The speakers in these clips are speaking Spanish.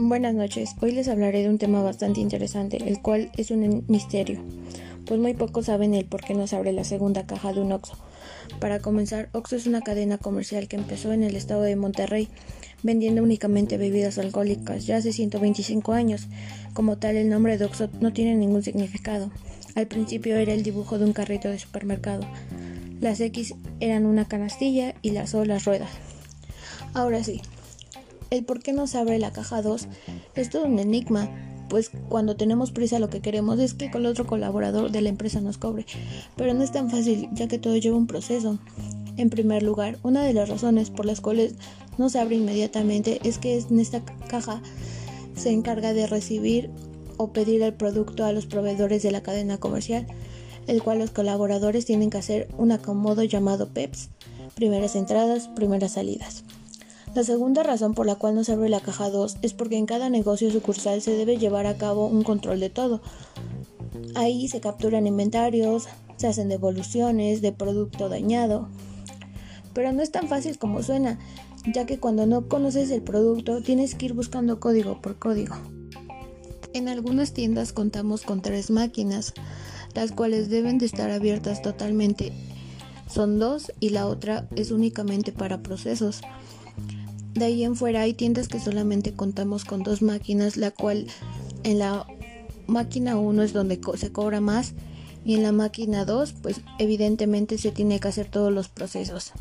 Buenas noches, hoy les hablaré de un tema bastante interesante, el cual es un misterio, pues muy pocos saben el por qué nos abre la segunda caja de un Oxxo. Para comenzar, Oxxo es una cadena comercial que empezó en el estado de Monterrey, vendiendo únicamente bebidas alcohólicas ya hace 125 años. Como tal, el nombre de Oxxo no tiene ningún significado. Al principio era el dibujo de un carrito de supermercado. Las X eran una canastilla y las O las ruedas. Ahora sí, el por qué no se abre la caja 2 es todo un enigma, pues cuando tenemos prisa lo que queremos es que el otro colaborador de la empresa nos cobre, pero no es tan fácil ya que todo lleva un proceso. En primer lugar, una de las razones por las cuales no se abre inmediatamente es que en esta caja se encarga de recibir o pedir el producto a los proveedores de la cadena comercial, el cual los colaboradores tienen que hacer un acomodo llamado PEPS, primeras entradas, primeras salidas. La segunda razón por la cual no se abre la caja 2 es porque en cada negocio sucursal se debe llevar a cabo un control de todo. Ahí se capturan inventarios, se hacen devoluciones de producto dañado. Pero no es tan fácil como suena, ya que cuando no conoces el producto tienes que ir buscando código por código. En algunas tiendas contamos con tres máquinas, las cuales deben de estar abiertas totalmente. Son dos y la otra es únicamente para procesos. De ahí en fuera hay tiendas que solamente contamos con dos máquinas, la cual en la máquina 1 es donde se cobra más y en la máquina 2 pues evidentemente se tiene que hacer todos los procesos.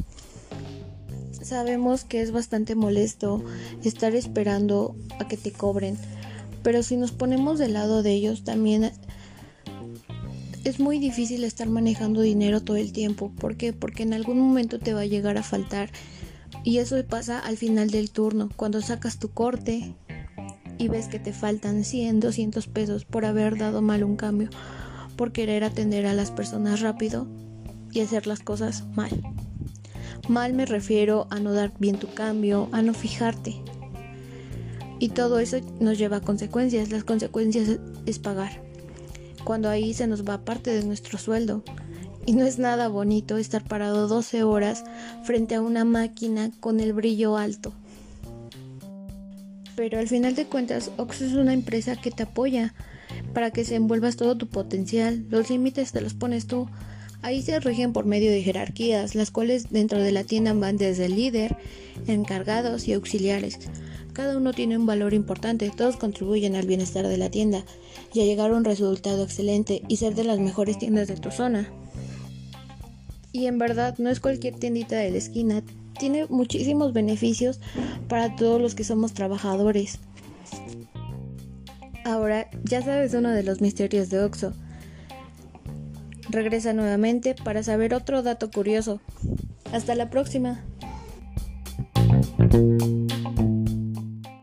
Sabemos que es bastante molesto estar esperando a que te cobren, pero si nos ponemos del lado de ellos también es muy difícil estar manejando dinero todo el tiempo. ¿Por qué? Porque en algún momento te va a llegar a faltar y eso pasa al final del turno, cuando sacas tu corte y ves que te faltan 100, 200 pesos por haber dado mal un cambio, por querer atender a las personas rápido y hacer las cosas mal. Mal me refiero a no dar bien tu cambio, a no fijarte. Y todo eso nos lleva a consecuencias. Las consecuencias es pagar. Cuando ahí se nos va parte de nuestro sueldo. Y no es nada bonito estar parado 12 horas frente a una máquina con el brillo alto. Pero al final de cuentas, Oxxo es una empresa que te apoya para que se envuelvas todo tu potencial. Los límites te los pones tú. Ahí se rigen por medio de jerarquías, las cuales dentro de la tienda van desde el líder, encargados y auxiliares. Cada uno tiene un valor importante, todos contribuyen al bienestar de la tienda y a llegar a un resultado excelente y ser de las mejores tiendas de tu zona. Y en verdad no es cualquier tiendita de la esquina, tiene muchísimos beneficios para todos los que somos trabajadores. Ahora ya sabes uno de los misterios de Oxo. Regresa nuevamente para saber otro dato curioso. Hasta la próxima.